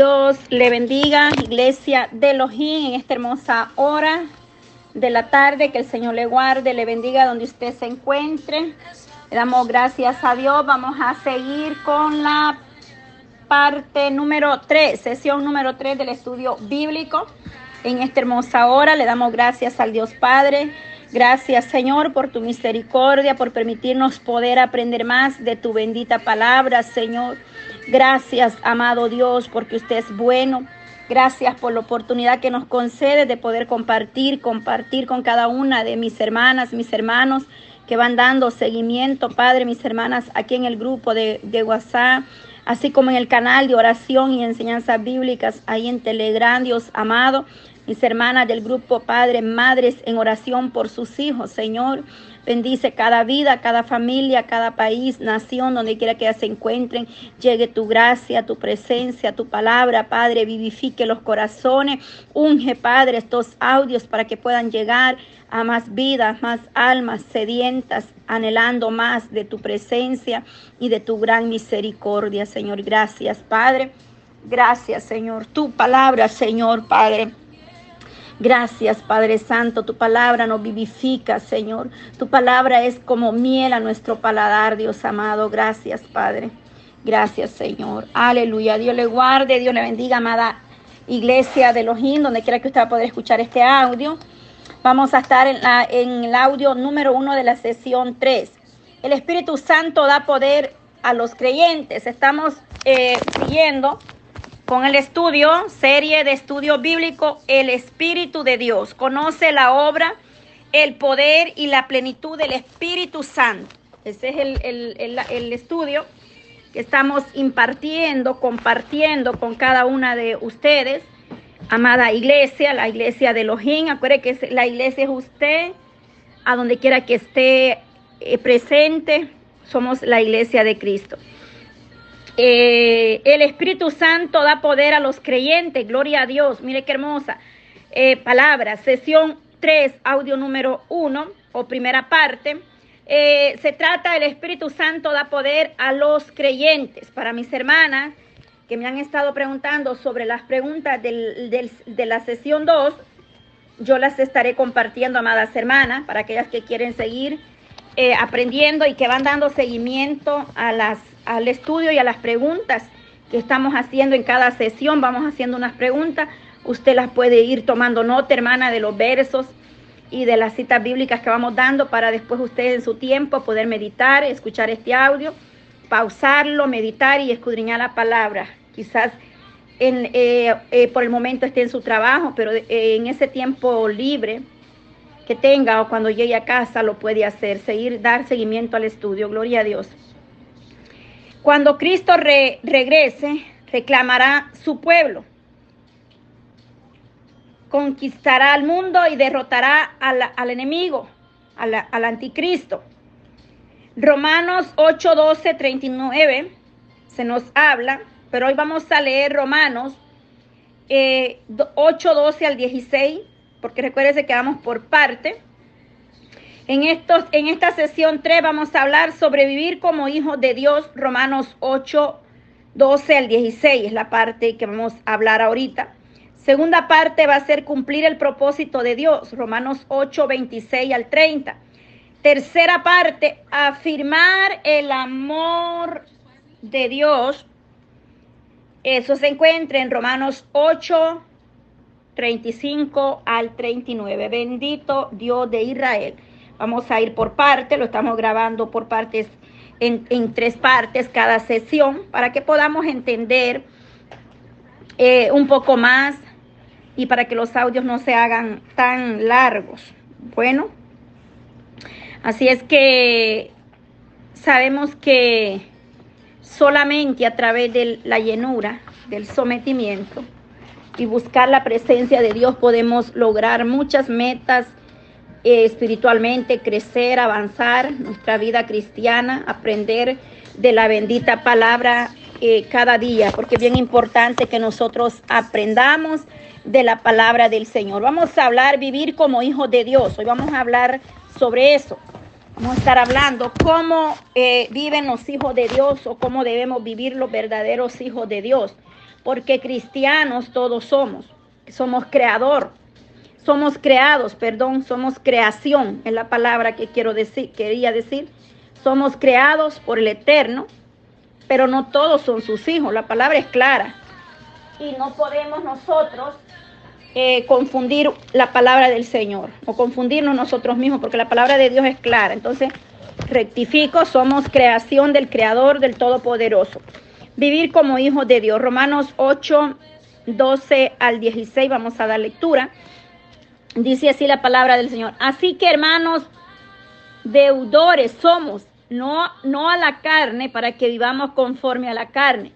Dios le bendiga, iglesia de Elohim, en esta hermosa hora de la tarde. Que el Señor le guarde, le bendiga donde usted se encuentre. Le damos gracias a Dios. Vamos a seguir con la parte número 3, sesión número 3 del estudio bíblico. En esta hermosa hora le damos gracias al Dios Padre. Gracias Señor por tu misericordia, por permitirnos poder aprender más de tu bendita palabra, Señor. Gracias, amado Dios, porque usted es bueno. Gracias por la oportunidad que nos concede de poder compartir, compartir con cada una de mis hermanas, mis hermanos que van dando seguimiento, Padre, mis hermanas, aquí en el grupo de, de WhatsApp, así como en el canal de oración y enseñanzas bíblicas, ahí en Telegram, Dios amado mis hermanas del grupo Padre, Madres en oración por sus hijos, Señor. Bendice cada vida, cada familia, cada país, nación, donde quiera que se encuentren. Llegue tu gracia, tu presencia, tu palabra, Padre. Vivifique los corazones. Unge, Padre, estos audios para que puedan llegar a más vidas, más almas sedientas, anhelando más de tu presencia y de tu gran misericordia, Señor. Gracias, Padre. Gracias, Señor. Tu palabra, Señor, Padre Gracias, Padre Santo. Tu palabra nos vivifica, Señor. Tu palabra es como miel a nuestro paladar, Dios amado. Gracias, Padre. Gracias, Señor. Aleluya. Dios le guarde, Dios le bendiga, amada iglesia de Elohim, donde quiera que usted va a poder escuchar este audio. Vamos a estar en, el audio número uno de la sesión 3. El Espíritu Santo da poder a los creyentes. Estamos eh, siguiendo con el estudio, serie de estudio bíblico, El Espíritu de Dios. Conoce la obra, el poder y la plenitud del Espíritu Santo. Ese es el, estudio que estamos impartiendo, compartiendo con cada una de ustedes. Amada iglesia, la iglesia de Elohim, acuerde que la iglesia es usted, a donde quiera que esté eh, presente, somos la iglesia de Cristo. Eh, el Espíritu Santo da poder a los creyentes, gloria a Dios. Mire qué hermosa eh, palabra. Sesión 3, audio número 1 o primera parte. Eh, se trata del Espíritu Santo da poder a los creyentes. Para mis hermanas que me han estado preguntando sobre las preguntas de la sesión 2, yo las estaré compartiendo, amadas hermanas, para aquellas que quieren seguir aprendiendo y que van dando seguimiento a las al estudio y a las preguntas que estamos haciendo en cada sesión. Vamos haciendo unas preguntas. Usted las puede ir tomando nota, hermana, de los versos y de las citas bíblicas que vamos dando para después usted en su tiempo poder meditar, escuchar este audio, pausarlo, meditar y escudriñar la palabra. Quizás en, eh, eh, por el momento esté en su trabajo, pero eh, en ese tiempo libre que tenga o cuando llegue a casa lo puede hacer, seguir, dar seguimiento al estudio. Gloria a Dios. Cuando Cristo regrese, reclamará su pueblo, conquistará al mundo y derrotará al, enemigo, al, anticristo. Romanos 8, 12, 39 se nos habla, pero hoy vamos a leer Romanos 8, eh, 12 al 16, porque recuérdense que vamos por parte. En, estos, en esta sesión 3 vamos a hablar sobre vivir como hijos de Dios, Romanos 8, 12 al 16, es la parte que vamos a hablar ahorita. Segunda parte va a ser cumplir el propósito de Dios, Romanos 8, 26 al 30. Tercera parte, afirmar el amor de Dios. Eso se encuentra en Romanos 8, 35 al 39. Bendito Dios de Israel. Vamos a ir por parte, lo estamos grabando por partes, en, tres partes cada sesión, para que podamos entender eh, un poco más y para que los audios no se hagan tan largos. Bueno, así es que sabemos que solamente a través de la llenura, del sometimiento y buscar la presencia de Dios podemos lograr muchas metas eh, espiritualmente, crecer, avanzar nuestra vida cristiana, aprender de la bendita palabra eh, cada día, porque es bien importante que nosotros aprendamos de la palabra del Señor. Vamos a hablar, vivir como hijos de Dios. Hoy vamos a hablar sobre eso. Vamos a estar hablando cómo eh, viven los hijos de Dios o cómo debemos vivir los verdaderos hijos de Dios. porque cristianos todos somos, somos creador, somos creados, perdón, somos creación, es la palabra que quiero decir, quería decir. Somos creados por el Eterno, pero no todos son sus hijos, la palabra es clara. Y no podemos nosotros eh, confundir la palabra del Señor o confundirnos nosotros mismos, porque la palabra de Dios es clara. Entonces, rectifico, somos creación del Creador, del Todopoderoso. Vivir como hijos de Dios. Romanos 8, 12 al 16, vamos a dar lectura. Dice así la palabra del Señor. Así que hermanos, deudores somos, no, no a la carne, para que vivamos conforme a la carne.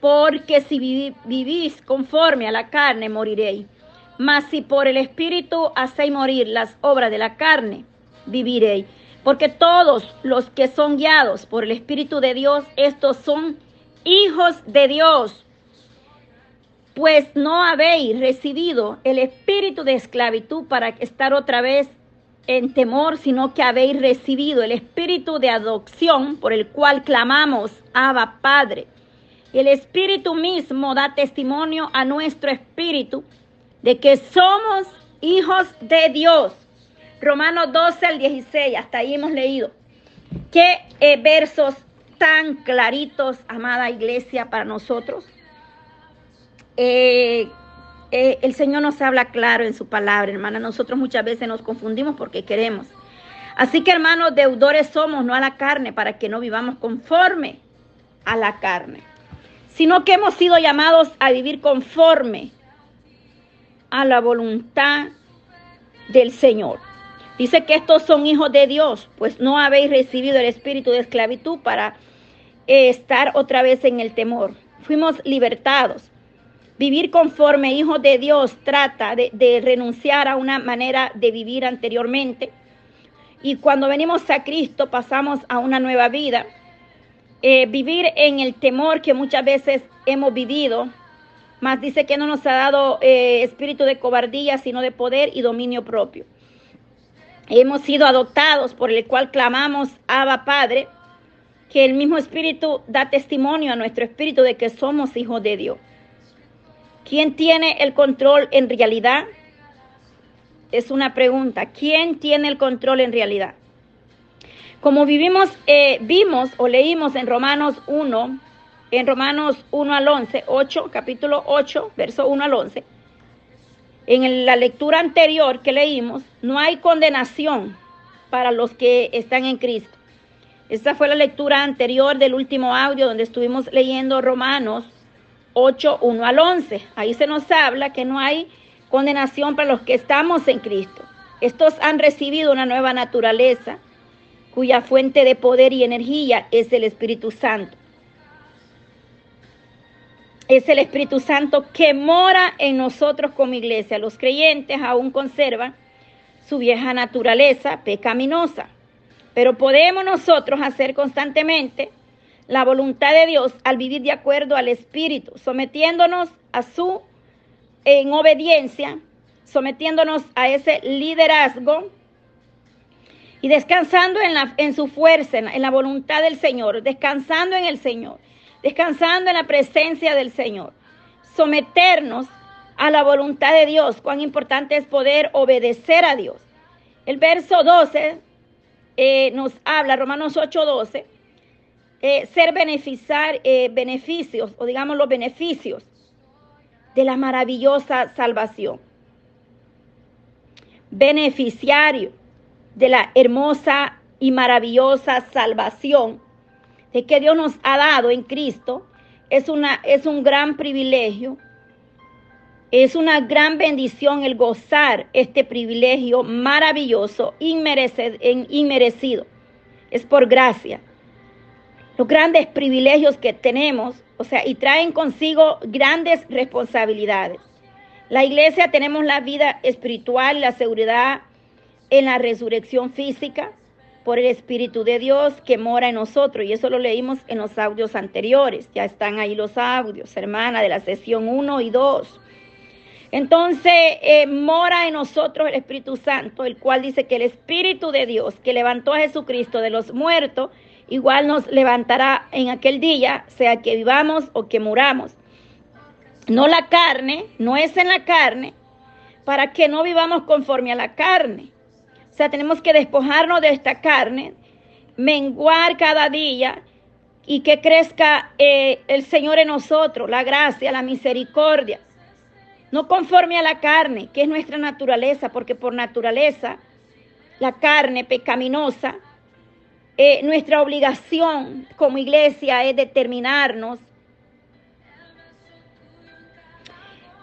Porque si vivís conforme a la carne, moriréis. Mas si por el Espíritu hacéis morir las obras de la carne, viviréis. Porque todos los que son guiados por el Espíritu de Dios, estos son hijos de Dios. Pues no habéis recibido el espíritu de esclavitud para estar otra vez en temor, sino que habéis recibido el espíritu de adopción por el cual clamamos, Abba Padre. El espíritu mismo da testimonio a nuestro espíritu de que somos hijos de Dios. Romanos 12 al 16, hasta ahí hemos leído. Qué eh, versos tan claritos, amada iglesia, para nosotros. Eh, eh, el Señor nos habla claro en su palabra, hermana. Nosotros muchas veces nos confundimos porque queremos. Así que, hermanos, deudores somos, no a la carne, para que no vivamos conforme a la carne, sino que hemos sido llamados a vivir conforme a la voluntad del Señor. Dice que estos son hijos de Dios, pues no habéis recibido el espíritu de esclavitud para eh, estar otra vez en el temor. Fuimos libertados. Vivir conforme hijos de Dios trata de, renunciar a una manera de vivir anteriormente. Y cuando venimos a Cristo pasamos a una nueva vida. Eh, vivir en el temor que muchas veces hemos vivido, más dice que no nos ha dado eh, espíritu de cobardía, sino de poder y dominio propio. Hemos sido adoptados por el cual clamamos, Abba Padre, que el mismo espíritu da testimonio a nuestro espíritu de que somos hijos de Dios. ¿Quién tiene el control en realidad? Es una pregunta. ¿Quién tiene el control en realidad? Como vivimos, eh, vimos o leímos en Romanos 1, en Romanos 1 al 11, 8, capítulo 8, verso 1 al 11, en la lectura anterior que leímos, no hay condenación para los que están en Cristo. Esta fue la lectura anterior del último audio donde estuvimos leyendo Romanos 8, 1 al 11. Ahí se nos habla que no hay condenación para los que estamos en Cristo. Estos han recibido una nueva naturaleza cuya fuente de poder y energía es el Espíritu Santo es el Espíritu Santo que mora en nosotros como iglesia. Los creyentes aún conservan su vieja naturaleza pecaminosa, pero podemos nosotros hacer constantemente la voluntad de Dios al vivir de acuerdo al Espíritu, sometiéndonos a su en obediencia, sometiéndonos a ese liderazgo y descansando en, la, en su fuerza, en la voluntad del Señor, descansando en el Señor descansando en la presencia del Señor. Someternos a la voluntad de Dios. Cuán importante es poder obedecer a Dios. El verso 12 eh, nos habla, Romanos 8, 12, eh, ser beneficiar, eh, beneficios, o digamos los beneficios de la maravillosa salvación. Beneficiario de la hermosa y maravillosa salvación de que Dios nos ha dado en Cristo es, una, es un gran privilegio, es una gran bendición el gozar este privilegio maravilloso, inmerecido. Es por gracia. Los grandes privilegios que tenemos, o sea, y traen consigo grandes responsabilidades. La iglesia tenemos la vida espiritual la seguridad en la resurrección física por el Espíritu de Dios que mora en nosotros. Y eso lo leímos en los audios anteriores. Ya están ahí los audios, hermana, de la sesión 1 y 2. Entonces, eh, mora en nosotros el Espíritu Santo, el cual dice que el Espíritu de Dios que levantó a Jesucristo de los muertos, igual nos levantará en aquel día, sea que vivamos o que muramos. no la carne, no es en la carne, para que no vivamos conforme a la carne. O sea, tenemos que despojarnos de esta carne, menguar cada día y que crezca eh, el Señor en nosotros, la gracia, la misericordia. No conforme a la carne, que es nuestra naturaleza, porque por naturaleza la carne pecaminosa, eh, nuestra obligación como iglesia es determinarnos,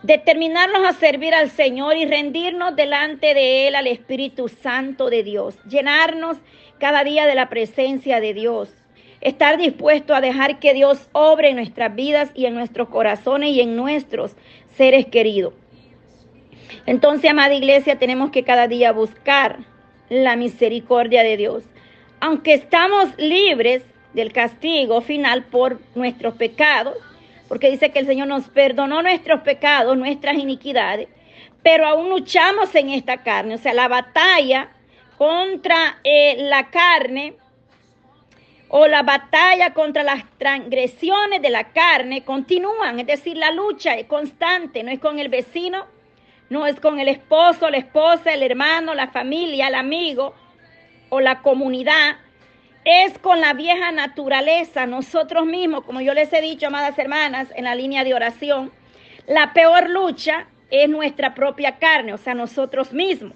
determinarnos a servir al Señor y rendirnos delante de Él al Espíritu Santo de Dios, llenarnos cada día de la presencia de Dios estar dispuesto a dejar que Dios obre en nuestras vidas y en nuestros corazones y en nuestros seres queridos. Entonces, amada iglesia, tenemos que cada día buscar la misericordia de Dios. Aunque estamos libres del castigo final por nuestros pecados, porque dice que el Señor nos perdonó nuestros pecados, nuestras iniquidades, pero aún luchamos en esta carne. O sea, la batalla contra eh, la carne o la batalla contra las transgresiones de la carne continúan, es decir, la lucha es constante, no es con el vecino, no es con el esposo, la esposa, el hermano, la familia, el amigo o la comunidad, es con la vieja naturaleza, nosotros mismos, como yo les he dicho, amadas hermanas, en la línea de oración, la peor lucha es nuestra propia carne, o sea, nosotros mismos.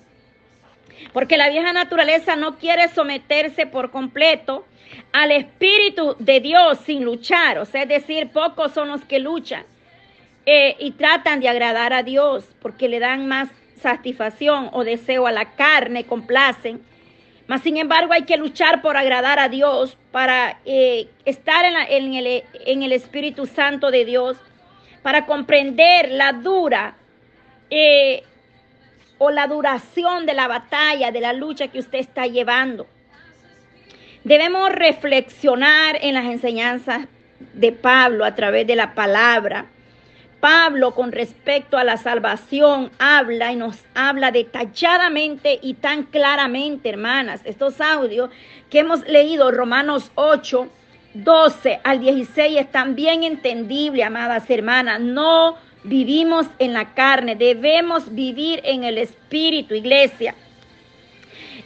Porque la vieja naturaleza no quiere someterse por completo al Espíritu de Dios sin luchar. O sea, es decir, pocos son los que luchan eh, y tratan de agradar a Dios porque le dan más satisfacción o deseo a la carne, complacen. Mas, sin embargo, hay que luchar por agradar a Dios, para eh, estar en, el, en, el, Espíritu Santo de Dios, para comprender la dura eh, o la duración de la batalla, de la lucha que usted está llevando. Debemos reflexionar en las enseñanzas de Pablo a través de la palabra. Pablo con respecto a la salvación habla y nos habla detalladamente y tan claramente, hermanas. Estos audios que hemos leído, Romanos 8, 12 al 16, están bien entendibles, amadas hermanas. No vivimos en la carne, debemos vivir en el Espíritu, iglesia.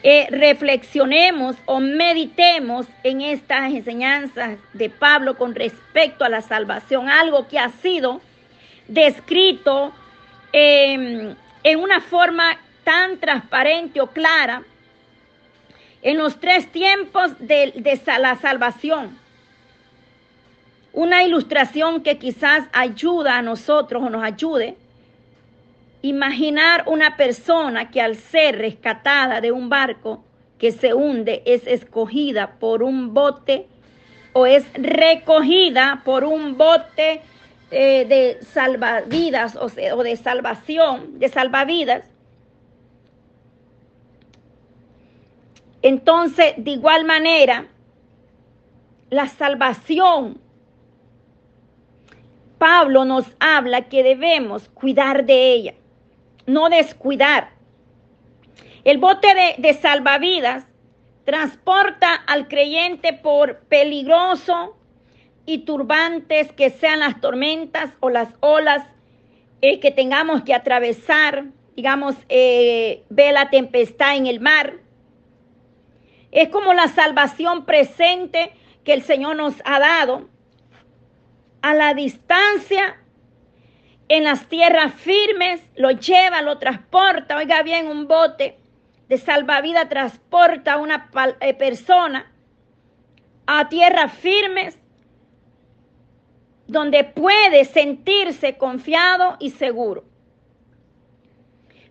Eh, reflexionemos o meditemos en estas enseñanzas de Pablo con respecto a la salvación, algo que ha sido descrito em, en una forma tan transparente o clara en los tres tiempos de, de la salvación. Una ilustración que quizás ayuda a nosotros o nos ayude Imaginar una persona que al ser rescatada de un barco que se hunde es escogida por un bote o es recogida por un bote eh, de salvavidas o, o de salvación, de salvavidas. Entonces, de igual manera, la salvación Pablo nos habla que debemos cuidar de ella no descuidar. El bote de, salvavidas transporta al creyente por peligroso y turbantes que sean las tormentas o las olas eh, que tengamos que atravesar, digamos, eh, ve la tempestad en el mar. Es como la salvación presente que el Señor nos ha dado. A la distancia en las tierras firmes, lo lleva, lo transporta. Oiga bien, un bote de salvavidas transporta a una eh, persona a tierras firmes donde puede sentirse confiado y seguro.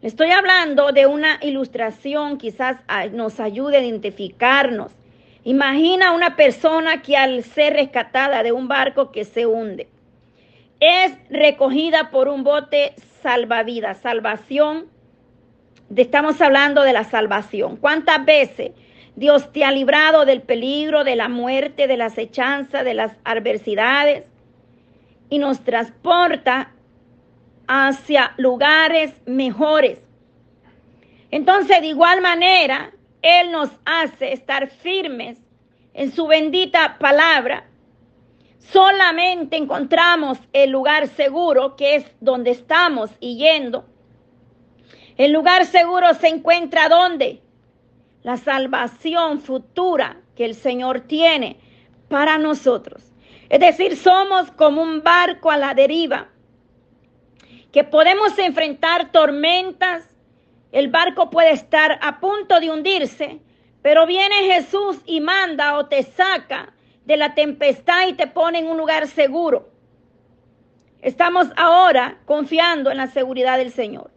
Estoy hablando de una ilustración, quizás nos ayude a identificarnos. Imagina una persona que al ser rescatada de un barco que se hunde, es recogida por un bote salvavidas, salvación. Estamos hablando de la salvación. ¿Cuántas veces Dios te ha librado del peligro, de la muerte, de la acechanza, de las adversidades y nos transporta hacia lugares mejores? Entonces, de igual manera, Él nos hace estar firmes en su bendita palabra solamente encontramos el lugar seguro, que es donde estamos y yendo. El lugar seguro se encuentra donde? La salvación futura que el Señor tiene para nosotros. Es decir, somos como un barco a la deriva, que podemos enfrentar tormentas. El barco puede estar a punto de hundirse, pero viene Jesús y manda o te saca de la tempestad y te pone en un lugar seguro. Estamos ahora confiando en la seguridad del Señor.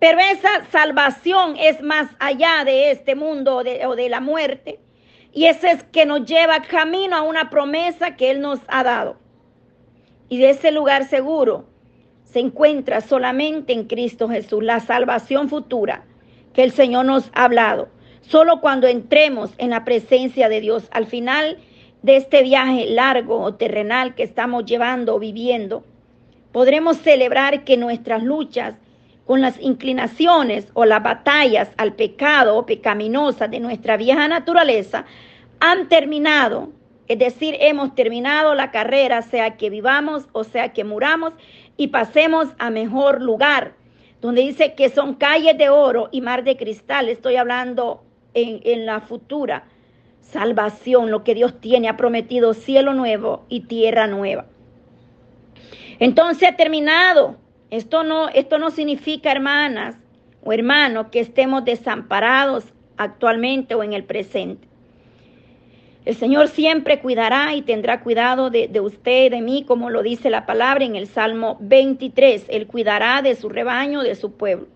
Pero esa salvación es más allá de este mundo o de, la muerte. Y ese es que nos lleva camino a una promesa que Él nos ha dado. Y de ese lugar seguro se encuentra solamente en Cristo Jesús, la salvación futura que el Señor nos ha hablado. Solo cuando entremos en la presencia de Dios, al final de este viaje largo o terrenal que estamos llevando o viviendo, podremos celebrar que nuestras luchas con las inclinaciones o las batallas al pecado o pecaminosa de nuestra vieja naturaleza han terminado. Es decir, hemos terminado la carrera, sea que vivamos o sea que muramos y pasemos a mejor lugar, donde dice que son calles de oro y mar de cristal. Estoy hablando en, en la futura salvación, lo que Dios tiene, ha prometido cielo nuevo y tierra nueva. Entonces ha terminado esto no, esto no significa, hermanas o hermanos, que estemos desamparados actualmente o en el presente. El Señor siempre cuidará y tendrá cuidado de, de, usted y de mí, como lo dice la palabra en el Salmo 23. Él cuidará de su rebaño, de su pueblo.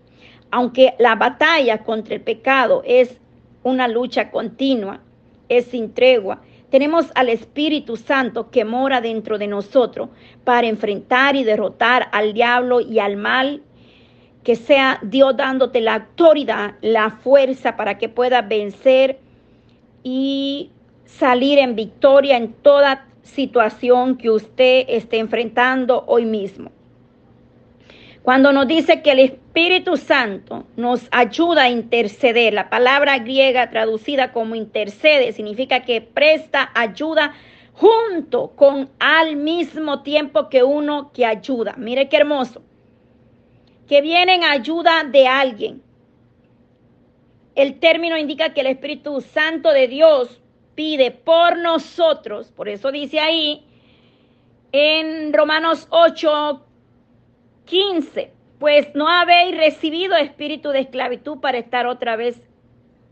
Aunque la batalla contra el pecado es una lucha continua, es sin tregua, tenemos al Espíritu Santo que mora dentro de nosotros para enfrentar y derrotar al diablo y al mal. Que sea Dios dándote la autoridad, la fuerza para que puedas vencer y salir en victoria en toda situación que usted esté enfrentando hoy mismo. Cuando nos dice que el Espíritu Santo nos ayuda a interceder, la palabra griega traducida como intercede significa que presta ayuda junto con al mismo tiempo que uno que ayuda. Mire qué hermoso. Que viene en ayuda de alguien. El término indica que el Espíritu Santo de Dios pide por nosotros, por eso dice ahí en Romanos 8, 15. Pues no habéis recibido espíritu de esclavitud para estar otra vez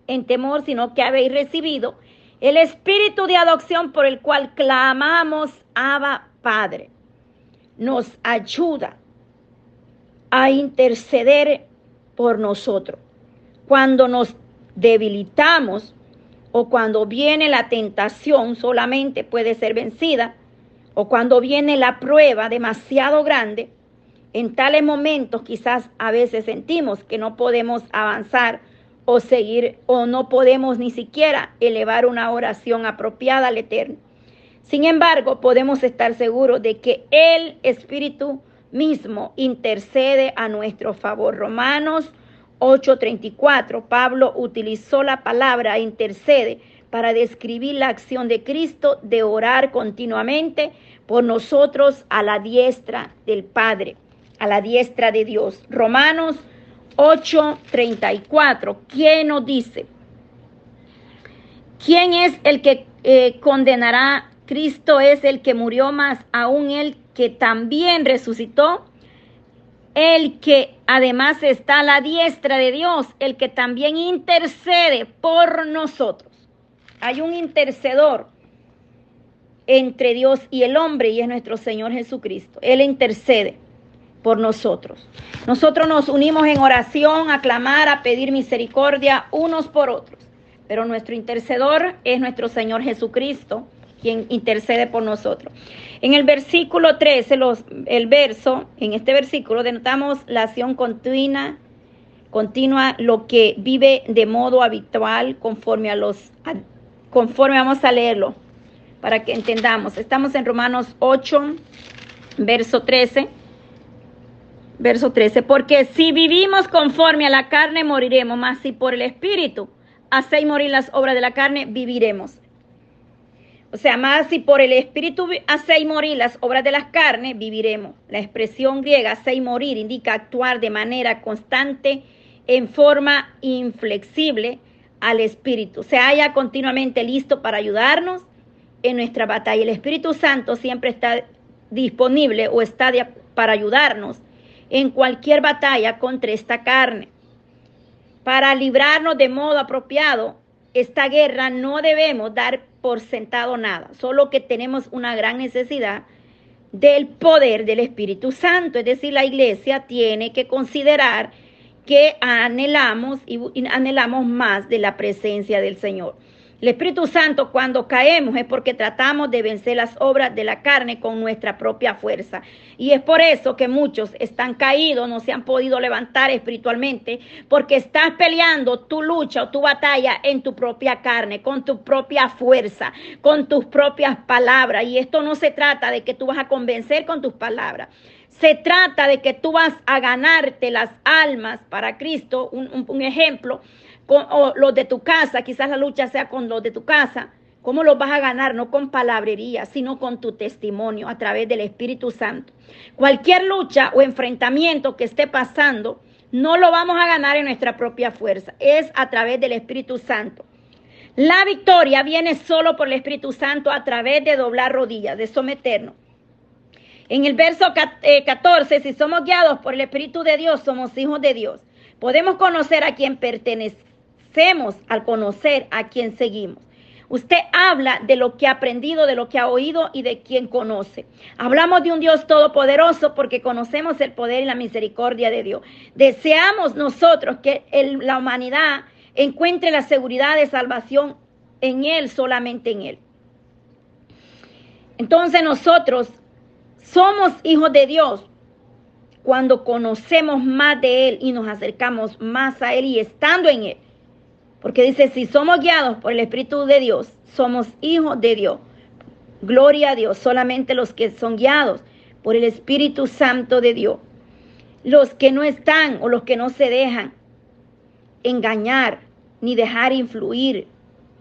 en temor, sino que habéis recibido el espíritu de adopción por el cual clamamos Abba Padre. Nos ayuda a interceder por nosotros. Cuando nos debilitamos o cuando viene la tentación solamente puede ser vencida o cuando viene la prueba demasiado grande, en tales momentos quizás a veces sentimos que no podemos avanzar o seguir o no podemos ni siquiera elevar una oración apropiada al Eterno. Sin embargo, podemos estar seguros de que el Espíritu mismo intercede a nuestro favor. Romanos 8:34, Pablo utilizó la palabra intercede para describir la acción de Cristo de orar continuamente por nosotros a la diestra del Padre a la diestra de Dios. Romanos 8:34. ¿Quién nos dice? ¿Quién es el que eh, condenará? Cristo es el que murió más, aún el que también resucitó, el que además está a la diestra de Dios, el que también intercede por nosotros. Hay un intercedor entre Dios y el hombre y es nuestro Señor Jesucristo. Él intercede por nosotros. Nosotros nos unimos en oración a clamar, a pedir misericordia unos por otros, pero nuestro intercedor es nuestro Señor Jesucristo, quien intercede por nosotros. En el versículo 13, los, el verso, en este versículo denotamos la acción continua, continua, lo que vive de modo habitual conforme a los, conforme vamos a leerlo, para que entendamos. Estamos en Romanos 8, verso 13 verso 13, porque si vivimos conforme a la carne, moriremos, mas si por el Espíritu hacéis morir las obras de la carne, viviremos. O sea, más si por el Espíritu hacéis morir las obras de las carnes, viviremos. La expresión griega hacéis morir indica actuar de manera constante, en forma inflexible al Espíritu. Se haya continuamente listo para ayudarnos en nuestra batalla. El Espíritu Santo siempre está disponible o está para ayudarnos en cualquier batalla contra esta carne. Para librarnos de modo apropiado esta guerra no debemos dar por sentado nada, solo que tenemos una gran necesidad del poder del Espíritu Santo. Es decir, la iglesia tiene que considerar que anhelamos y anhelamos más de la presencia del Señor. El Espíritu Santo cuando caemos es porque tratamos de vencer las obras de la carne con nuestra propia fuerza. Y es por eso que muchos están caídos, no se han podido levantar espiritualmente, porque estás peleando tu lucha o tu batalla en tu propia carne, con tu propia fuerza, con tus propias palabras. Y esto no se trata de que tú vas a convencer con tus palabras. Se trata de que tú vas a ganarte las almas para Cristo. Un, un ejemplo con los de tu casa, quizás la lucha sea con los de tu casa. ¿Cómo los vas a ganar? No con palabrería, sino con tu testimonio a través del Espíritu Santo. Cualquier lucha o enfrentamiento que esté pasando, no lo vamos a ganar en nuestra propia fuerza, es a través del Espíritu Santo. La victoria viene solo por el Espíritu Santo a través de doblar rodillas, de someternos. En el verso 14, eh, si somos guiados por el Espíritu de Dios, somos hijos de Dios. Podemos conocer a quien pertenece al conocer a quien seguimos. Usted habla de lo que ha aprendido, de lo que ha oído y de quien conoce. Hablamos de un Dios todopoderoso porque conocemos el poder y la misericordia de Dios. Deseamos nosotros que la humanidad encuentre la seguridad de salvación en Él, solamente en Él. Entonces nosotros somos hijos de Dios cuando conocemos más de Él y nos acercamos más a Él y estando en Él. Porque dice, si somos guiados por el Espíritu de Dios, somos hijos de Dios. Gloria a Dios, solamente los que son guiados por el Espíritu Santo de Dios. Los que no están o los que no se dejan engañar ni dejar influir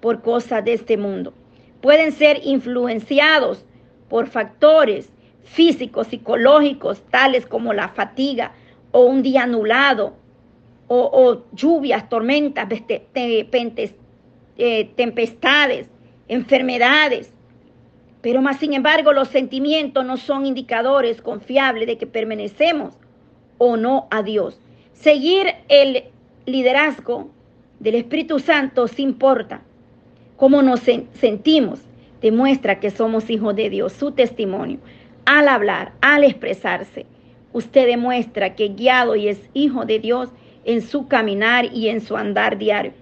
por cosas de este mundo. Pueden ser influenciados por factores físicos, psicológicos, tales como la fatiga o un día anulado o, lluvias, tormentas, eh, tempestades, enfermedades. Pero más sin embargo los sentimientos no son indicadores confiables de que permanecemos o no a Dios. Seguir el liderazgo del Espíritu Santo importa cómo nos sentimos, demuestra que somos hijos de Dios. Su testimonio, al hablar, al expresarse, usted demuestra que guiado y es hijo de Dios en su caminar y en su andar diario.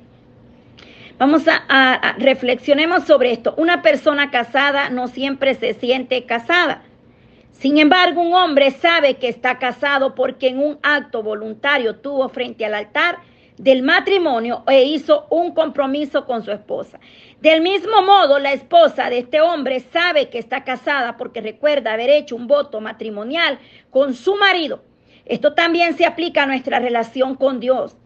Vamos a, reflexionemos sobre esto. Una persona casada no siempre se siente casada. Sin embargo, un hombre sabe que está casado porque en un acto voluntario tuvo frente al altar del matrimonio e hizo un compromiso con su esposa. Del mismo modo, la esposa de este hombre sabe que está casada porque recuerda haber hecho un voto matrimonial con su marido esto también se aplica a nuestra relación con Dios.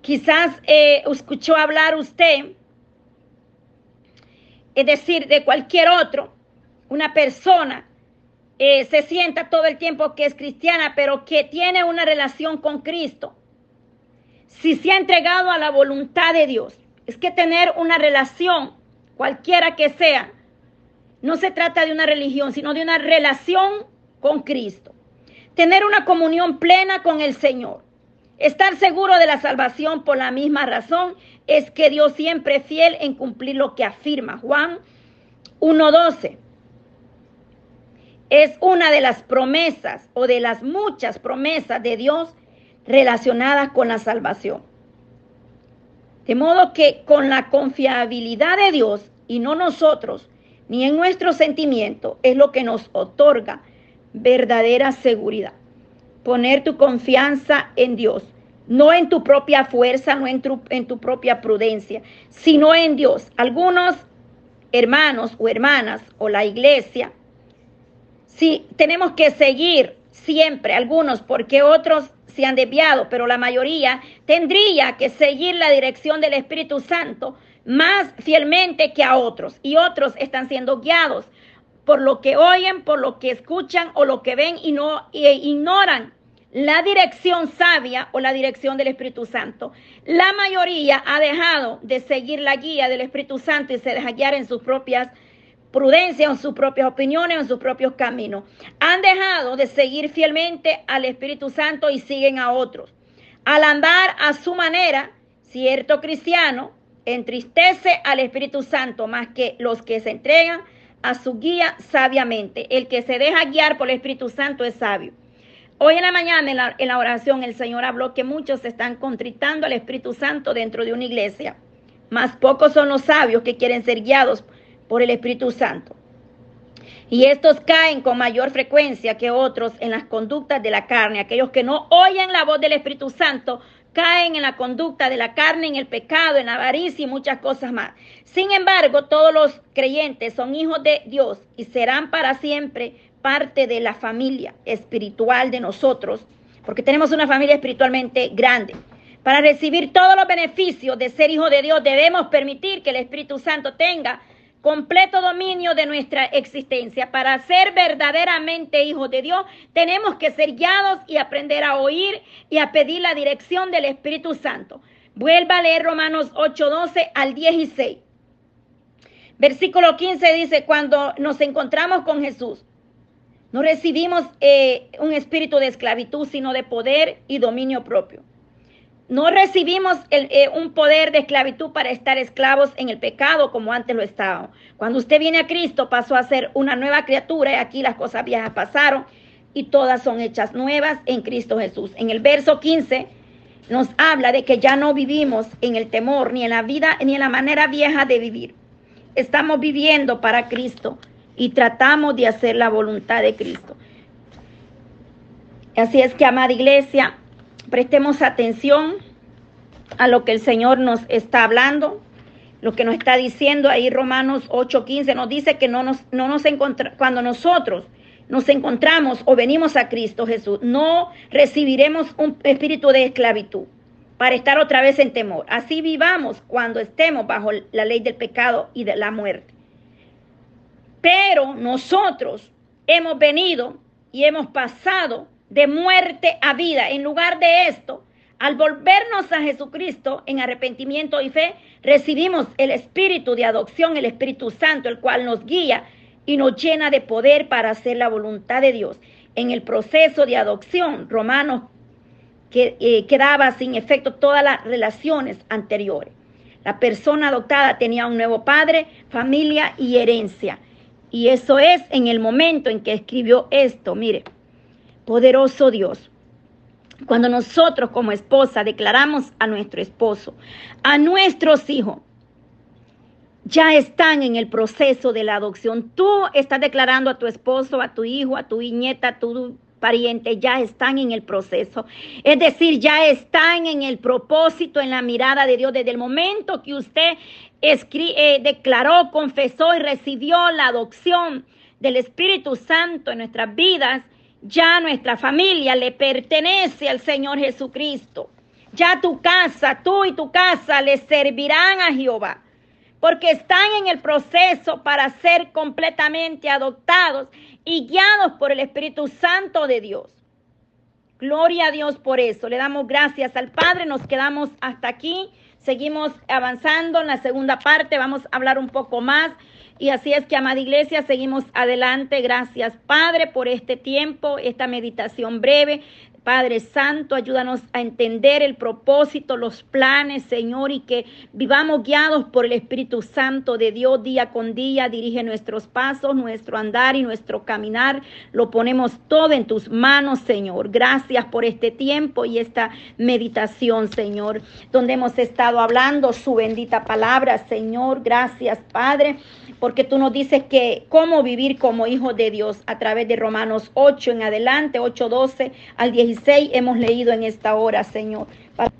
Quizás eh, escuchó hablar usted, es decir, de cualquier otro, una persona eh, se sienta todo el tiempo que es cristiana, pero que tiene una relación con Cristo. Si se ha entregado a la voluntad de Dios, es que tener una relación, cualquiera que sea, no se trata de una religión, sino de una relación con Cristo. Tener una comunión plena con el Señor. Estar seguro de la salvación por la misma razón es que Dios siempre es fiel en cumplir lo que afirma. Juan 1.12 es una de las promesas o de las muchas promesas de Dios relacionadas con la salvación. De modo que con la confiabilidad de Dios y no nosotros, ni en nuestro sentimiento, es lo que nos otorga verdadera seguridad. Poner tu confianza en Dios, no en tu propia fuerza, no en tu, en tu propia prudencia, sino en Dios. Algunos hermanos o hermanas o la iglesia, sí, tenemos que seguir siempre, algunos, porque otros se han desviado, pero la mayoría tendría que seguir la dirección del Espíritu Santo más fielmente que a otros y otros están siendo guiados por lo que oyen, por lo que escuchan o lo que ven y no e ignoran la dirección sabia o la dirección del Espíritu Santo. La mayoría ha dejado de seguir la guía del Espíritu Santo y se deja guiar en sus propias prudencias, en sus propias opiniones, en sus propios caminos. Han dejado de seguir fielmente al Espíritu Santo y siguen a otros. Al andar a su manera, cierto cristiano entristece al Espíritu Santo más que los que se entregan a su guía sabiamente. El que se deja guiar por el Espíritu Santo es sabio. Hoy en la mañana en la, oración el Señor habló que muchos están contritando al Espíritu Santo dentro de una iglesia. Más pocos son los sabios que quieren ser guiados por el Espíritu Santo. Y estos caen con mayor frecuencia que otros en las conductas de la carne. Aquellos que no oyen la voz del Espíritu Santo caen en la conducta de la carne, en el pecado, en la avaricia y muchas cosas más. Sin embargo, todos los creyentes son hijos de Dios y serán para siempre parte de la familia espiritual de nosotros, porque tenemos una familia espiritualmente grande. Para recibir todos los beneficios de ser hijo de Dios, debemos permitir que el Espíritu Santo tenga completo dominio de nuestra existencia. Para ser verdaderamente hijos de Dios, tenemos que ser guiados y aprender a oír y a pedir la dirección del Espíritu Santo. Vuelva a leer Romanos 8, 12 al 16. Versículo 15 dice, cuando nos encontramos con Jesús, no recibimos eh, un espíritu de esclavitud, sino de poder y dominio propio. No recibimos eh, un poder de esclavitud para estar esclavos en el pecado como antes lo estábamos. Cuando usted viene a Cristo pasó a ser una nueva criatura y aquí las cosas viejas pasaron y todas son hechas nuevas en Cristo Jesús. En el verso 15 nos habla de que ya no vivimos en el temor ni en la vida ni en la manera vieja de vivir. Estamos viviendo para Cristo y tratamos de hacer la voluntad de Cristo. Así es que, amada iglesia, prestemos atención a lo que el Señor nos está hablando, lo que nos está diciendo ahí Romanos 8:15 nos dice que no nos, no nos cuando nosotros nos encontramos o venimos a Cristo Jesús, no recibiremos un espíritu de esclavitud para estar otra vez en temor. Así vivamos cuando estemos bajo la ley del pecado y de la muerte. Pero nosotros hemos venido y hemos pasado de muerte a vida. En lugar de esto, al volvernos a Jesucristo en arrepentimiento y fe, recibimos el espíritu de adopción, el Espíritu Santo, el cual nos guía y nos llena de poder para hacer la voluntad de Dios. En el proceso de adopción, Romanos que, eh, quedaba sin efecto todas las relaciones anteriores. La persona adoptada tenía un nuevo padre, familia y herencia. Y eso es en el momento en que escribió esto, mire, poderoso Dios. Cuando nosotros como esposa declaramos a nuestro esposo, a nuestros hijos, ya están en el proceso de la adopción. Tú estás declarando a tu esposo, a tu hijo, a tu nieta, a tu pariente, ya están en el proceso. Es decir, ya están en el propósito, en la mirada de Dios. Desde el momento que usted eh, declaró, confesó y recibió la adopción del Espíritu Santo en nuestras vidas, ya nuestra familia le pertenece al Señor Jesucristo. Ya tu casa, tú y tu casa le servirán a Jehová, porque están en el proceso para ser completamente adoptados y guiados por el Espíritu Santo de Dios. Gloria a Dios por eso. Le damos gracias al Padre. Nos quedamos hasta aquí. Seguimos avanzando en la segunda parte. Vamos a hablar un poco más y así es que, amada iglesia, seguimos adelante. Gracias, Padre, por este tiempo, esta meditación breve. Padre Santo, ayúdanos a entender el propósito, los planes, Señor, y que vivamos guiados por el Espíritu Santo de Dios día con día. Dirige nuestros pasos, nuestro andar y nuestro caminar. Lo ponemos todo en tus manos, Señor. Gracias por este tiempo y esta meditación, Señor, donde hemos estado hablando su bendita palabra, Señor. Gracias, Padre porque tú nos dices que cómo vivir como hijos de Dios a través de Romanos 8 en adelante, 8, 12 al 16 hemos leído en esta hora, Señor.